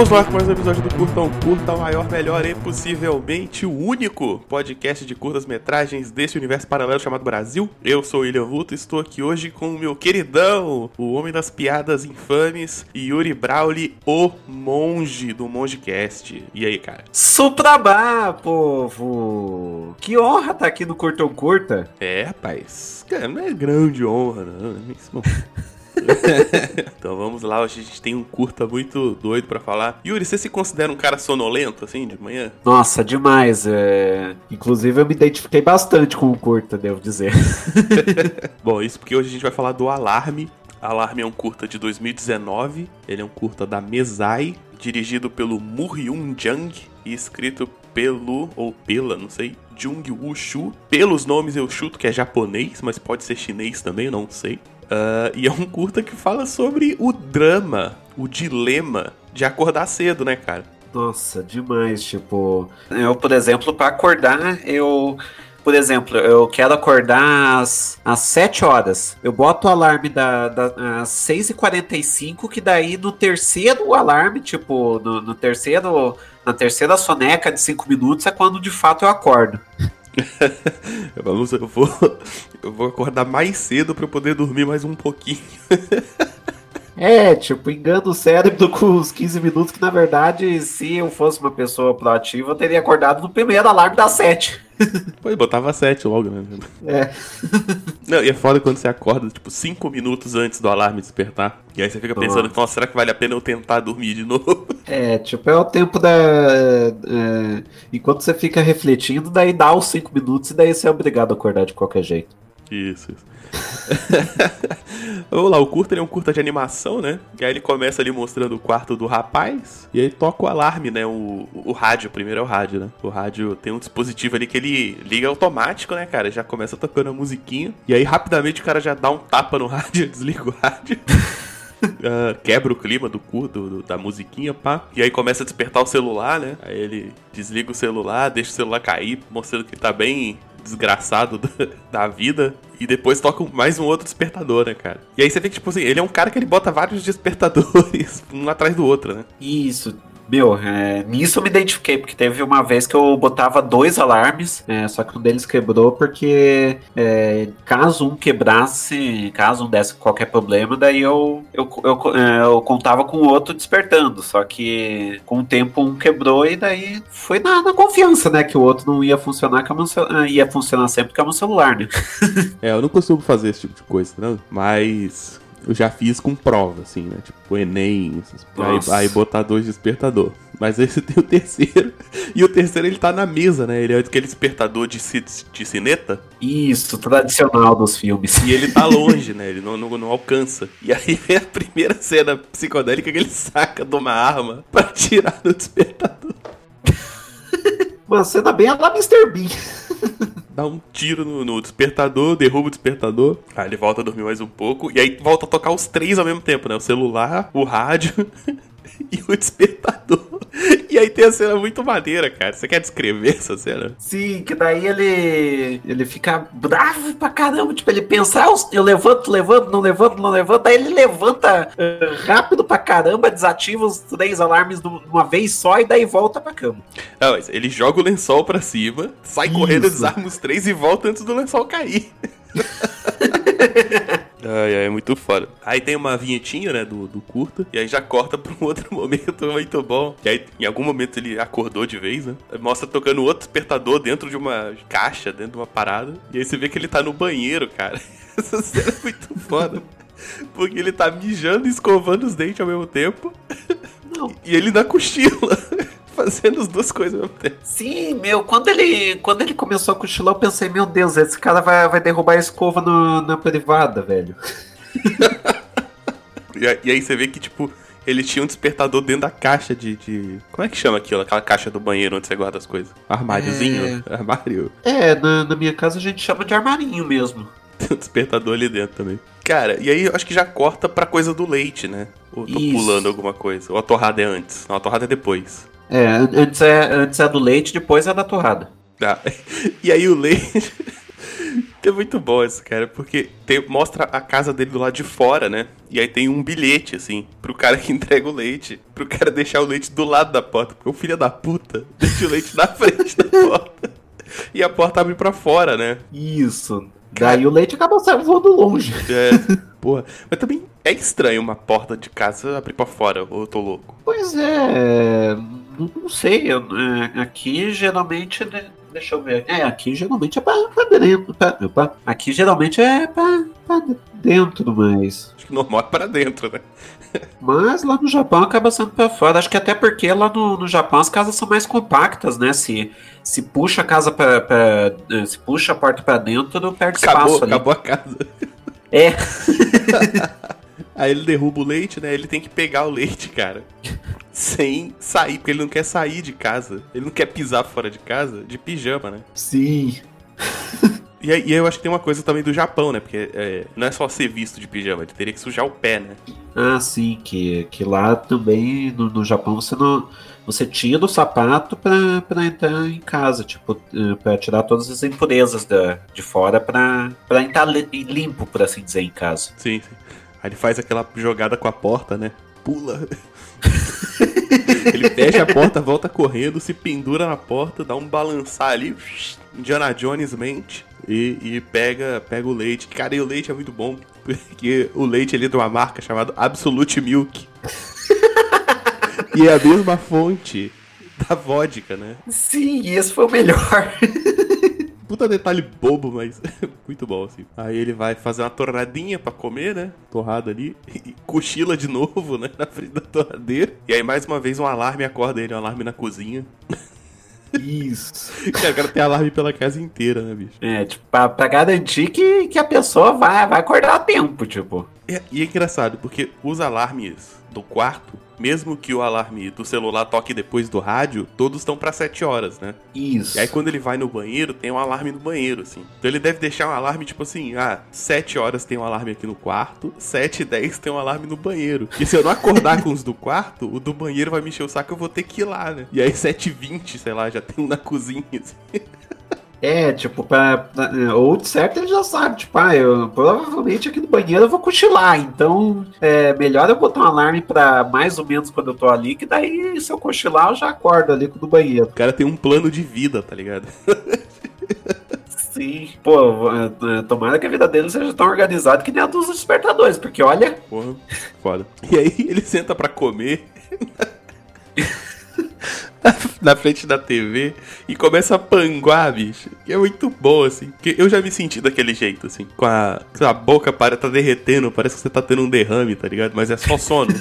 Estamos lá com mais um episódio do Curta um Curta, o maior, melhor e possivelmente o único podcast de curtas metragens desse universo paralelo chamado Brasil. Eu sou o William Vulto e estou aqui hoje com o meu queridão, o homem das piadas infames, Yuri Brauli, o monge do Mongecast. E aí, cara? Suprabá, povo! Que honra estar tá aqui no Curta um Curta. É, rapaz. Cara, não é grande honra, não. É. então vamos lá, hoje a gente tem um curta muito doido para falar. Yuri, você se considera um cara sonolento, assim, de manhã? Nossa, demais. É... Inclusive eu me identifiquei bastante com o curta, devo dizer. Bom, isso porque hoje a gente vai falar do Alarme. Alarme é um curta de 2019, ele é um curta da Mesai, dirigido pelo Murhyun Jung e escrito pelo, ou pela, não sei, Jung Wushu. Pelos nomes eu chuto que é japonês, mas pode ser chinês também, não sei. Uh, e é um curta que fala sobre o drama, o dilema de acordar cedo, né, cara? Nossa, demais. Tipo, eu, por exemplo, para acordar, eu. Por exemplo, eu quero acordar às, às 7 horas. Eu boto o alarme da, da, às 6h45, que daí no terceiro alarme, tipo, no, no terceiro. Na terceira soneca de 5 minutos é quando de fato eu acordo. Vamos, eu vou, eu vou acordar mais cedo para poder dormir mais um pouquinho. É, tipo, engana o cérebro com os 15 minutos, que na verdade, se eu fosse uma pessoa proativa, eu teria acordado no primeiro alarme das 7. Pô, botava 7 logo, né? É. Não, e é foda quando você acorda, tipo, 5 minutos antes do alarme despertar. E aí você fica pensando, nossa, nossa será que vale a pena eu tentar dormir de novo? É, tipo, é o tempo da. É, enquanto você fica refletindo, daí dá os 5 minutos e daí você é obrigado a acordar de qualquer jeito. Isso, isso. Vamos lá, o curta é um curta de animação, né? E aí ele começa ali mostrando o quarto do rapaz. E aí toca o alarme, né? O, o, rádio, primeiro é o rádio, né? O rádio tem um dispositivo ali que ele liga automático, né, cara? Já começa tocando a musiquinha. E aí rapidamente o cara já dá um tapa no rádio, desliga o rádio. Uh, quebra o clima do do, da musiquinha, pá. E aí começa a despertar o celular, né? Aí ele desliga o celular, deixa o celular cair, mostrando que tá bem desgraçado da vida. E depois toca mais um outro despertador, né, cara? E aí você vê que, tipo assim, ele é um cara que ele bota vários despertadores um atrás do outro, né? Isso. Meu, é, nisso eu me identifiquei, porque teve uma vez que eu botava dois alarmes, é, só que um deles quebrou porque é, caso um quebrasse, caso um desse qualquer problema, daí eu, eu, eu, é, eu, contava com o outro despertando. Só que com o tempo um quebrou e daí foi na, na confiança, né? Que o outro não ia funcionar, que é ia funcionar sempre que é um celular, né? é, eu não costumo fazer esse tipo de coisa, né? Mas eu já fiz com prova, assim, né? Tipo, Enem, aí, aí, botar dois despertador. Mas esse tem o terceiro. E o terceiro ele tá na mesa, né? Ele é aquele despertador de, de cineta. Isso, tradicional dos filmes. E ele tá longe, né? Ele não, não, não alcança. E aí vem a primeira cena psicodélica que ele saca de uma arma pra tirar do despertador. Uma cena bem a lá Mr. Bean. dá um tiro no, no, despertador, derruba o despertador. Aí ele volta a dormir mais um pouco. E aí volta a tocar os três ao mesmo tempo, né? O celular, o rádio e o despertador. E aí tem a cena muito maneira, cara. Você quer descrever essa cena? Sim, que daí ele ele fica bravo pra caramba. Tipo, ele pensa, ah, eu levanto, levanto, não levanto, não levanto. Aí ele levanta uh, rápido pra caramba, desativa os três alarmes de uma vez só e daí volta pra cama. Não, ele joga o lençol pra cima, sai Isso. correndo, desarma os três e volta antes do lençol cair. Ai, ai, é muito foda. Aí tem uma vinhetinha, né, do, do curta, e aí já corta pra um outro momento muito bom. E aí, em algum momento, ele acordou de vez, né? Mostra tocando outro despertador dentro de uma caixa, dentro de uma parada. E aí você vê que ele tá no banheiro, cara. Essa cena é muito foda. Porque ele tá mijando e escovando os dentes ao mesmo tempo. Não. E ele dá cochila fazendo as duas coisas ao mesmo tempo. Sim, meu, quando ele, quando ele começou a cochilar, eu pensei, meu Deus, esse cara vai, vai derrubar a escova no, na privada, velho. e, e aí você vê que, tipo, ele tinha um despertador dentro da caixa de, de, Como é que chama aquilo? Aquela caixa do banheiro onde você guarda as coisas? Armáriozinho? É... Armário? É, na, na minha casa a gente chama de armarinho mesmo. Tem um despertador ali dentro também. Cara, e aí eu acho que já corta pra coisa do leite, né? Ou tô Isso. pulando alguma coisa. Ou a torrada é antes. Não, a torrada é depois. É, antes é, antes é do leite, depois é da torrada. Ah, e aí o leite. É muito bom isso, cara, porque tem, mostra a casa dele do lado de fora, né? E aí tem um bilhete, assim, pro cara que entrega o leite, pro cara deixar o leite do lado da porta, porque o filho da puta deixa o leite na frente da porta. E a porta abre pra fora, né? Isso. Daí o leite acaba saindo voando longe. É, porra. Mas também é estranho uma porta de casa abrir pra fora, ou eu tô louco? Pois é. Não, não sei. Eu, é, aqui geralmente. né, Deixa eu ver. É, aqui geralmente é pra, pra dentro. Pra, pra- aqui geralmente é pra, pra dentro, mas. Acho que normal é pra dentro, né? Mas lá no Japão acaba sendo pra fora. Acho que até porque lá no, no Japão as casas são mais compactas, né? Se, se puxa a casa pra, pra- eh, Se puxa a porta pra dentro, perde Acabou, espaço ali. acabou a casa. É. Aí ele derruba o leite, né? Ele tem que pegar o leite, cara. Sem sair, porque ele não quer sair de casa. Ele não quer pisar fora de casa de pijama, né? Sim. E aí, eu acho que tem uma coisa também do Japão, né? Porque é, não é só ser visto de pijama, ele teria que sujar o pé, né? Ah, sim, que, que lá também no, no Japão você não. Você tira o sapato pra, pra entrar em casa, tipo, eh, pra tirar todas as impurezas da, de fora pra, pra entrar li- limpo, por assim dizer, em casa. Sim, sim. Aí ele faz aquela jogada com a porta, né? Pula. ele fecha a porta, volta correndo, se pendura na porta, dá um balançar ali, Indiana Jones mente e, e pega, pega o leite. Cara, e o leite é muito bom, porque o leite ali é de uma marca chamada Absolute Milk. e é a mesma fonte da vodka, né? Sim, esse foi o melhor. Puta detalhe bobo, mas muito bom, assim. Aí ele vai fazer uma torradinha pra comer, né? Torrada ali. E cochila de novo, né? Na frente da torradeira. E aí, mais uma vez, um alarme acorda ele, um alarme na cozinha. Isso. Cara, o cara tem alarme pela casa inteira, né, bicho? É, tipo, pra, pra garantir que, que a pessoa vai, vai acordar a tempo, tipo. É- e é engraçado, porque os alarmes do quarto, mesmo que o alarme do celular toque depois do rádio, todos estão pra 7 horas, né? Isso. E aí quando ele vai no banheiro, tem um alarme no banheiro, assim. Então ele deve deixar um alarme, tipo assim, ah, 7 horas tem um alarme aqui no quarto, 7 e 10 tem um alarme no banheiro. E se eu não acordar com os do quarto, o do banheiro vai me encher o saco, eu vou ter que ir lá, né? E aí 7 e 20, sei lá, já tem um na cozinha, assim. É, tipo, pra, pra- ou de certo ele já sabe, tipo, ah, eu provavelmente aqui no banheiro eu vou cochilar, então é melhor eu botar um alarme pra mais ou menos quando eu tô ali, que daí se eu cochilar eu já acordo ali com o do banheiro. O cara tem um plano de vida, tá ligado? Sim. Pô, é, é, tomara que a vida dele seja tão organizada que nem a dos despertadores, porque olha, Porra, foda. E aí ele senta pra comer na frente da TV e começa a panguar, bicho. Que é muito bom, assim. Porque eu já me senti daquele jeito, assim. Com a, com a boca para tá derretendo, parece que você tá tendo um derrame, tá ligado? Mas é só sono.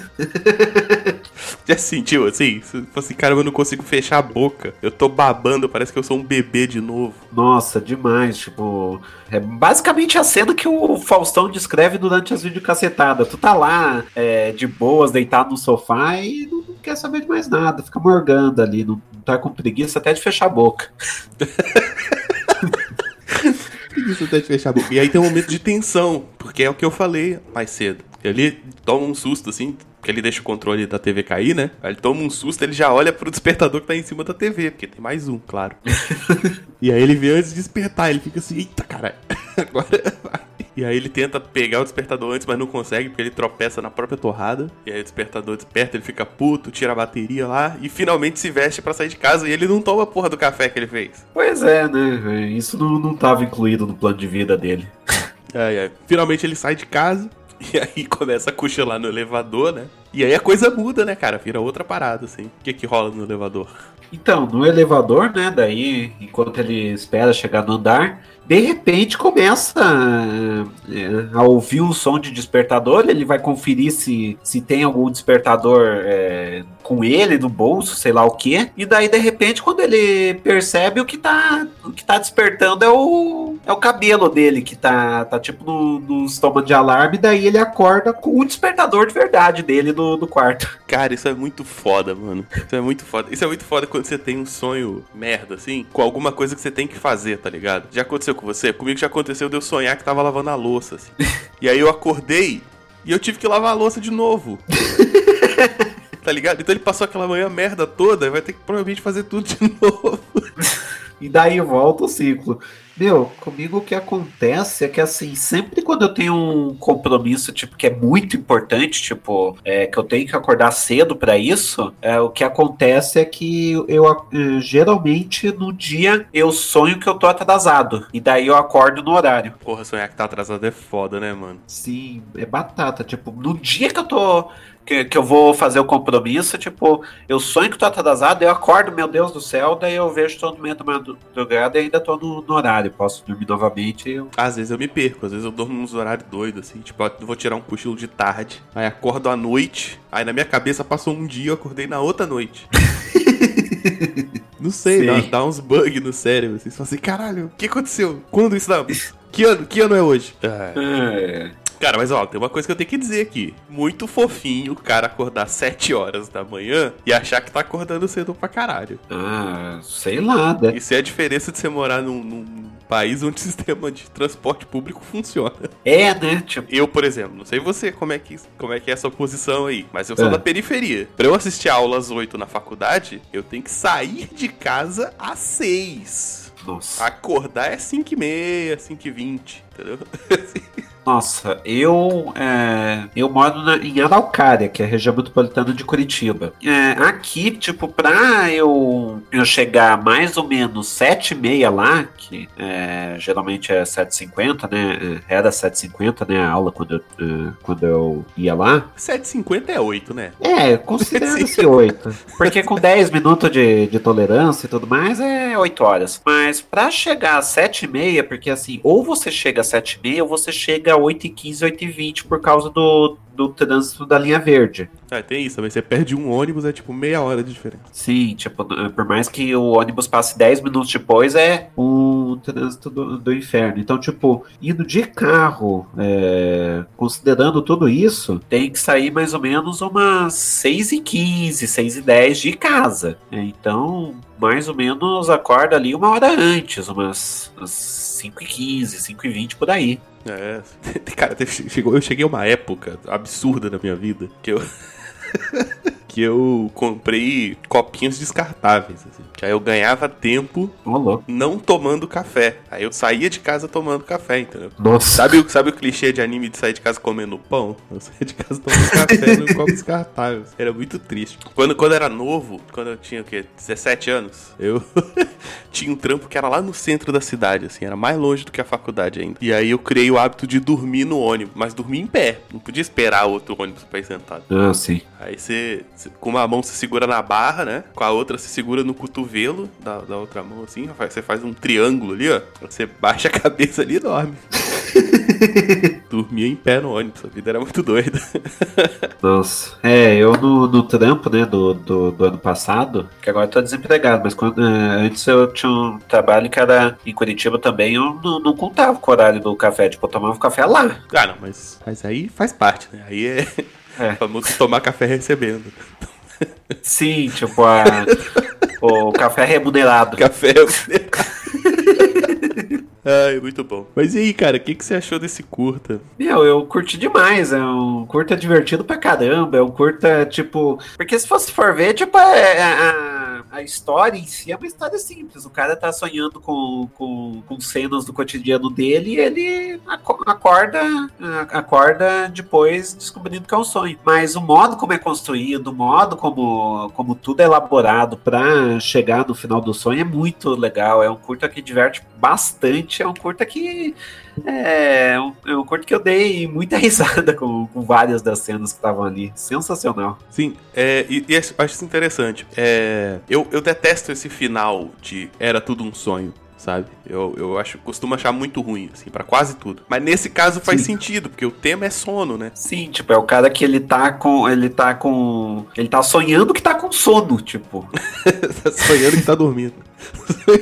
já se sentiu assim? Você fala assim, cara, eu não consigo fechar a boca. Eu tô babando, parece que eu sou um bebê de novo. nossa, demais, tipo, é basicamente a cena que o Faustão descreve durante as videocacetadas. Tu tá lá, é, de boas, deitado no sofá e não, não quer saber de mais nada, fica morgando ali, não, não tá com preguiça até de fechar a boca. Isso até de fechar a boca. E aí tem um momento de tensão, porque é o que eu falei mais cedo. Ele toma um susto, assim, porque ele deixa o controle da TV cair, né? Aí ele toma um susto, ele já olha pro despertador que tá em cima da TV, porque tem mais um, claro. e aí ele vê antes de despertar, ele fica assim, eita caralho, agora vai. E aí ele tenta pegar o despertador antes, mas não consegue, porque ele tropeça na própria torrada. E aí o despertador desperta, ele fica puto, tira a bateria lá e finalmente se veste pra sair de casa. E ele não toma a porra do café que ele fez. Pois é, né? Isso não, não tava incluído no plano de vida dele. Ai, ai. Finalmente ele sai de casa e aí começa a cochilar no elevador, né? E aí a coisa muda, né, cara? Vira outra parada, assim. O que que rola no elevador? Então, no elevador, né? Daí, enquanto ele espera chegar no andar, de repente começa é, a ouvir um som de despertador. Ele vai conferir se, se tem algum despertador é, com ele no bolso, sei lá o que. E daí, de repente, quando ele percebe o que tá, o que tá despertando é o, é o cabelo dele, que tá, tá tipo no, nos tomas de alarme. Daí ele acorda com o despertador de verdade dele no, no quarto. Cara, isso é muito foda, mano. Isso é muito foda. Isso é muito foda quando você tem um sonho merda, assim, com alguma coisa que você tem que fazer, tá ligado? Já aconteceu com você? Comigo já aconteceu de eu sonhar que tava lavando a louça, assim. E aí eu acordei e eu tive que lavar a louça de novo. tá ligado? Então ele passou aquela manhã merda toda e vai ter que provavelmente fazer tudo de novo. E daí volta o ciclo. Meu, comigo o que acontece é que, assim, sempre quando eu tenho um compromisso, tipo, que é muito importante, tipo, é, que eu tenho que acordar cedo para isso, é, o que acontece é que eu, eh, geralmente, no dia, eu sonho que eu tô atrasado. E daí eu acordo no horário. Porra, sonhar que tá atrasado é foda, né, mano? Sim, é batata. Tipo, no dia que eu tô que, que eu vou fazer o compromisso, tipo, eu sonho que tô atrasado, eu acordo, meu Deus do céu, daí eu vejo todo meio da madrugada e ainda tô no, no, horário, posso dormir novamente. Eu... Às vezes eu me perco, às vezes eu durmo nos horários doidos, assim, tipo, eu vou tirar um cochilo de tarde, aí acordo à noite, aí na minha cabeça passou um dia, eu acordei na outra noite. Não sei, dá, dá, uns bugs no cérebro. Vocês falam assim, caralho, o que aconteceu? Quando isso dá? Que ano, que ano é hoje? É. Cara, mas ó, tem uma coisa que eu tenho que dizer aqui. Muito fofinho o cara acordar 7 horas da manhã e achar que tá acordando cedo pra caralho. Ah, sei lá, né? Isso é a diferença de você morar num, num país onde o sistema de transporte público funciona. É, né? Tipo... Eu, por exemplo, não sei você como é que, como é, que é essa posição aí, mas eu sou é. da periferia. Pra eu assistir a aula às 8 na faculdade, eu tenho que sair de casa às 6. Nossa. Acordar é 5 e meia, 5 e 20, entendeu? Nossa, eu é, eu moro na, em Araucária, que é a região metropolitana de Curitiba. É, aqui, tipo, pra eu, eu chegar mais ou menos sete e meia lá, que é, geralmente é 7h50, né? É, era 7h50, né? A aula quando eu, é, quando eu ia lá. 7h50 é 8, né? É, considera-se 8. Porque com 10 minutos de, de tolerância e tudo mais, é 8 horas. Mas pra chegar às 7h30, porque assim, ou você chega às 7h30 ou você chega 8h15, 8h20 por causa do, do trânsito da linha verde. É, tem isso, mas você perde um ônibus, é tipo meia hora de diferença. Sim, tipo, por mais que o ônibus passe 10 minutos depois, é um trânsito do, do inferno. Então, tipo, indo de carro, é, considerando tudo isso, tem que sair mais ou menos umas 6h15, 6h10 de casa. Então, mais ou menos acorda ali uma hora antes, umas, umas 5h15, 5h20 por aí. É, cara, chegou, eu cheguei a uma época absurda na minha vida que eu. que eu comprei copinhos descartáveis, assim, que aí eu ganhava tempo oh, não tomando café. Aí eu saía de casa tomando café, entendeu? Nossa. Sabe, sabe o clichê de anime de sair de casa comendo pão? Eu saía de casa tomando café no copo descartável. Era muito triste. Quando, quando era novo, quando eu tinha o quê? 17 anos, eu tinha um trampo que era lá no centro da cidade, assim, era mais longe do que a faculdade ainda. E aí eu criei o hábito de dormir no ônibus, mas dormir em pé. Não podia esperar outro ônibus pra ir sentado. Ah, sim. Aí você, com uma mão você segura na barra, né? Com a outra você segura no cotovelo da, da outra mão, assim. Você faz um triângulo ali, ó. Você baixa a cabeça ali e dorme. Dormia em pé no ônibus, a vida era muito doida. Nossa. É, eu no, no trampo, né, do, do, do, ano passado, que agora eu tô desempregado, mas quando, é, antes eu tinha um trabalho que era em Curitiba também, eu não, não contava com o horário do café, tipo, eu tomava café lá. Ah, não, mas, mas aí faz parte, né? Aí é, é. famoso tomar café recebendo. Sim, tipo, a, o café remunerado. Café. Ai, muito bom. Mas e aí, cara, o que, que você achou desse curta? Meu, eu curti demais. É um curta divertido pra caramba. É um curta, tipo. Porque se fosse for ver, tipo, é, é a, a história em si é uma história simples. O cara tá sonhando com, com, com cenas do cotidiano dele e ele acorda, acorda depois descobrindo que é um sonho. Mas o modo como é construído, o modo como, como tudo é elaborado pra chegar no final do sonho é muito legal. É um curta que diverte bastante é um curta que. É um, é um curta que eu dei muita risada com, com várias das cenas que estavam ali. Sensacional. Sim, é, e, e acho isso interessante. É, eu, eu detesto esse final de Era Tudo um Sonho sabe? Eu, eu acho, costumo achar muito ruim, assim, para quase tudo. Mas nesse caso faz Sim. sentido, porque o tema é sono, né? Sim, tipo, é o cara que ele tá com. Ele tá com. Ele tá sonhando que tá com sono, tipo. tá sonhando que tá dormindo.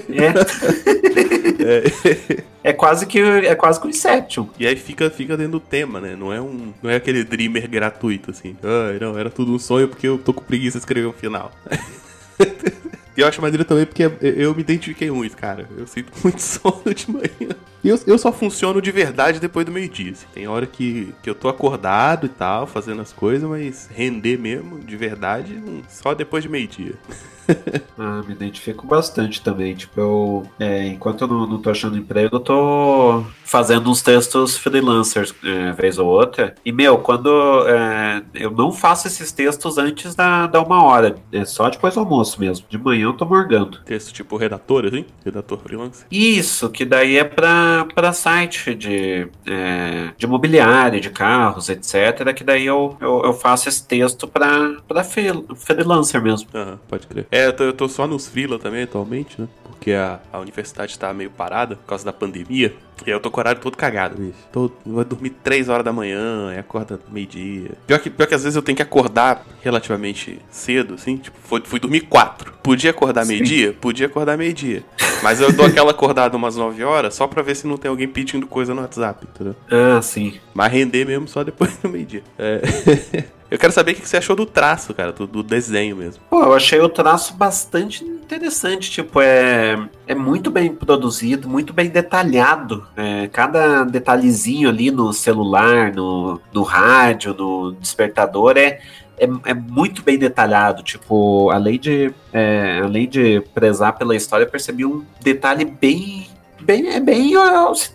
É. é. é. quase que é quase que o Inception. E aí fica, fica dentro do tema, né? Não é um. Não é aquele dreamer gratuito, assim. Ah, não, era tudo um sonho porque eu tô com preguiça de escrever um final. E eu acho maneiro também porque eu me identifiquei muito, cara. Eu sinto muito sono de manhã. Eu, eu só funciono de verdade depois do meio-dia. Assim. Tem hora que, que eu tô acordado e tal, fazendo as coisas, mas render mesmo, de verdade, só depois de meio-dia. ah, me identifico bastante também. Tipo, eu, é, enquanto eu não, não tô achando emprego, eu tô fazendo uns textos freelancers, é, vez ou outra. E, meu, quando é, eu não faço esses textos antes da, da uma hora, é só depois do almoço mesmo. De manhã eu tô morgando. Texto tipo redator, assim? Redator freelancer? Isso, que daí é pra, pra site de, é, de mobiliário, de carros, etc. Que daí eu, eu, eu faço esse texto pra freelancer mesmo. Aham, pode crer. É, eu tô, eu tô só nos freela também atualmente, né? Porque a, a universidade tá meio parada por causa da pandemia. E eu tô com o horário todo cagado, bicho. Tô, vou dormir 3 horas da manhã, e acorda meio-dia. Pior que, pior que às vezes eu tenho que acordar relativamente cedo, assim. Tipo, fui, fui dormir 4. Podia acordar meio-dia? Podia acordar meio-dia. Mas eu dou aquela acordada umas 9 horas só pra ver se não tem alguém pedindo coisa no WhatsApp, entendeu? Ah, sim. Mas render mesmo só depois do meio-dia. É. Eu quero saber o que você achou do traço, cara, do, desenho mesmo. Pô, eu achei o traço bastante interessante. Tipo, é, é muito bem produzido, muito bem detalhado. É, cada detalhezinho ali no celular, no, no rádio, no despertador é, é, é, muito bem detalhado. Tipo, além de, é, além de prezar pela história, eu percebi um detalhe bem bem, é bem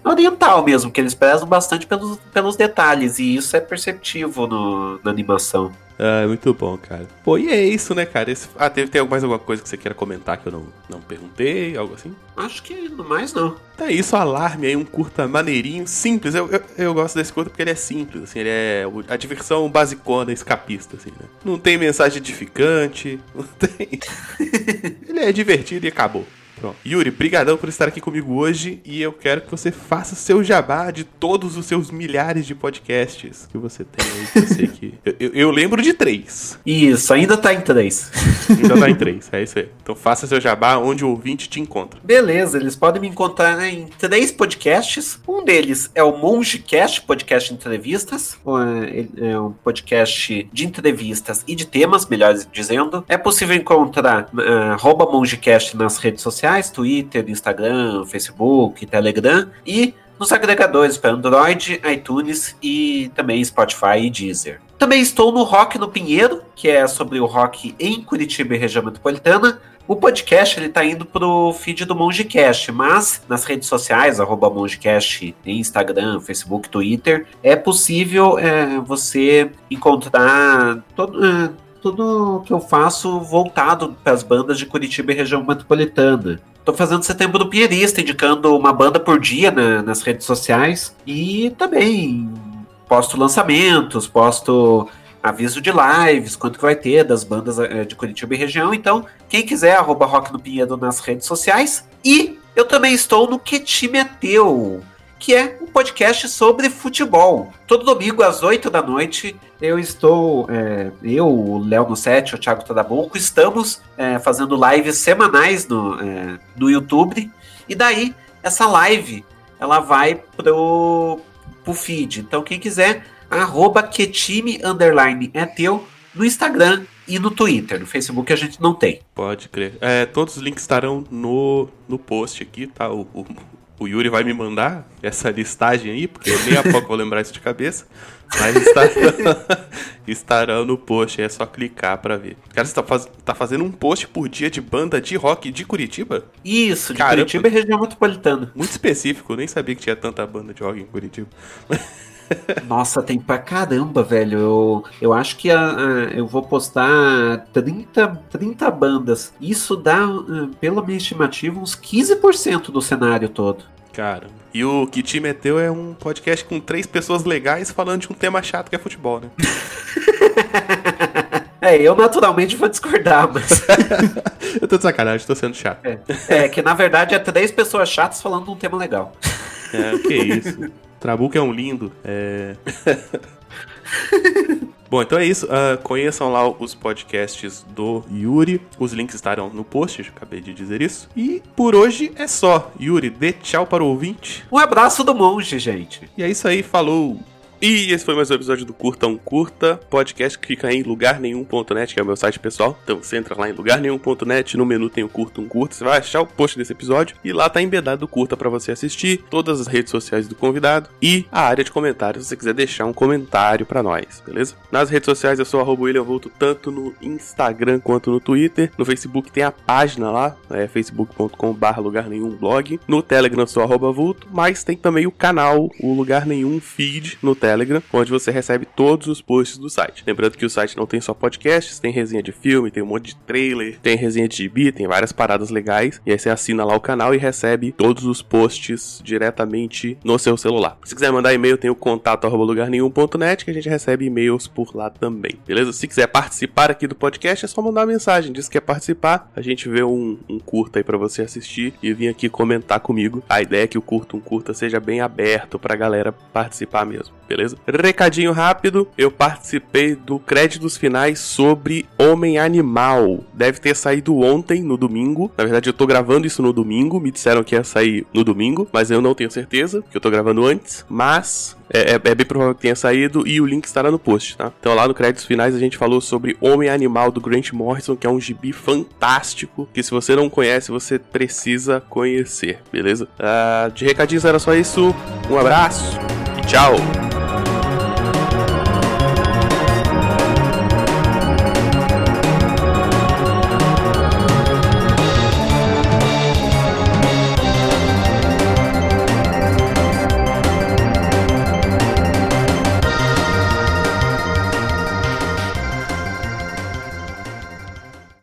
oriental mesmo, que eles prezam bastante pelos, pelos detalhes, e isso é perceptível no, na animação. Ah, muito bom, cara. Pô, e é isso, né, cara? Esse... Ah, tem, tem mais alguma coisa que você queira comentar que eu não, não perguntei, algo assim? Acho que no mais não. Tá isso, Alarme aí, um curta maneirinho, simples. Eu, eu, eu, gosto desse curta porque ele é simples, assim, ele é a diversão basicona, escapista, assim, né? Não tem mensagem edificante, não tem... ele é divertido e acabou. Pronto. Yuri, brigadão por estar aqui comigo hoje e eu quero que você faça seu jabá de todos os seus milhares de podcasts que você tem aí. Que eu, sei que... eu, eu, lembro de três. Isso, ainda tá em três. Ainda tá em três, é isso aí. Então faça seu jabá onde o ouvinte te encontra. Beleza, eles podem me encontrar em três podcasts. Um deles é o Mongecast, podcast de entrevistas. É um podcast de entrevistas e de temas, melhor dizendo. É possível encontrar uh, Mongecast nas redes sociais sociais, Twitter, Instagram, Facebook, Telegram e nos agregadores para Android, iTunes e também Spotify e Deezer. Também estou no Rock no Pinheiro, que é sobre o rock em Curitiba e região metropolitana. O podcast ele tá indo pro feed do Mongecast, mas nas redes sociais, arroba Mongecast, Instagram, Facebook, Twitter, é possível é, você encontrar todo, é, tudo que eu faço voltado para as bandas de Curitiba e região metropolitana. Tô fazendo setembro do Pinheirista, indicando uma banda por dia na, nas redes sociais. E também posto lançamentos, posto aviso de lives, quanto que vai ter das bandas eh, de Curitiba e região. Então, quem quiser, arroba Rock no Pinheiro nas redes sociais. E eu também estou no Que Time é Teu, que é um podcast sobre futebol. Todo domingo às 8 da noite eu estou, é, eu, o Léo no Sete, o Thiago Tadabuco, estamos é, fazendo lives semanais no, é, no YouTube. E daí, essa live, ela vai pro, pro feed. Então, quem quiser, arroba quetime, underline, é teu, no Instagram e no Twitter. No Facebook a gente não tem. Pode crer. É, todos os links estarão no, no post aqui, tá? O, o, o Yuri vai me mandar essa listagem aí, porque nem a pouco vou lembrar isso de cabeça. Mas estarão, estarão no post, é só clicar para ver. Cara, você tá, faz, tá, fazendo um post por dia de banda de rock de Curitiba? Isso, de Caramba, Curitiba e região metropolitana. Muito específico, nem sabia que tinha tanta banda de rock em Curitiba. Nossa, tem pra caramba, velho. Eu, eu acho que a, a, eu vou postar 30, 30 bandas. Isso dá, uh, pela minha estimativa, uns 15% do cenário todo. Cara, e o Que Te Meteu é um podcast com três pessoas legais falando de um tema chato que é futebol, né? É, eu naturalmente vou discordar, mas. eu tô de sacanagem, tô sendo chato. É, é, que na verdade é três pessoas chatas falando de um tema legal. É, que isso. Trabuco é um lindo. É... Bom, então é isso. Uh, conheçam lá os podcasts do Yuri. Os links estarão no post, acabei de dizer isso. E por hoje é só. Yuri, dê tchau para o ouvinte. Um abraço do monge, gente. E é isso aí, falou! E esse foi mais um episódio do Curta um Curta, podcast que fica em lugarnenhum.net, que é o meu site pessoal. Então você entra lá em lugarnenhum.net, no menu tem o Curta um Curta, você vai achar o post desse episódio e lá tá embedado o Curta para você assistir, todas as redes sociais do convidado e a área de comentários, se você quiser deixar um comentário para nós, beleza? Nas redes sociais eu sou arroba William Volto, tanto no Instagram quanto no Twitter. No Facebook tem a página lá, é facebook.com.br lugar nenhum blog. No Telegram sou arroba Vulto, mas tem também o canal, o Lugar Nenhum Feed no Telegram Telegram, onde você recebe todos os posts do site. Lembrando que o site não tem só podcasts, tem resenha de filme, tem um monte de trailer, tem resenha de gibi, tem várias paradas legais. E aí você assina lá o canal e recebe todos os posts diretamente no seu celular. Se quiser mandar e-mail, tem o contato lugarnenhum.net que a gente recebe e-mails por lá também. Beleza? Se quiser participar aqui do podcast, é só mandar uma mensagem. Diz que quer participar, a gente vê um, um curta aí para você assistir e vir aqui comentar comigo. A ideia é que o curto um curta seja bem aberto pra galera participar mesmo beleza? Recadinho rápido, eu participei do créditos finais sobre Homem Animal. Deve ter saído ontem, no domingo. Na verdade, eu tô gravando isso no domingo. Me disseram que ia sair no domingo, mas eu não tenho certeza, que eu tô gravando antes. Mas é, é, é, bem provável que tenha saído e o link estará no post, tá? Então lá no créditos finais a gente falou sobre Homem Animal do Grant Morrison, que é um gibi fantástico, que se você não conhece, você precisa conhecer, beleza? Uh, de recadinhos era só isso, um abraço e tchau!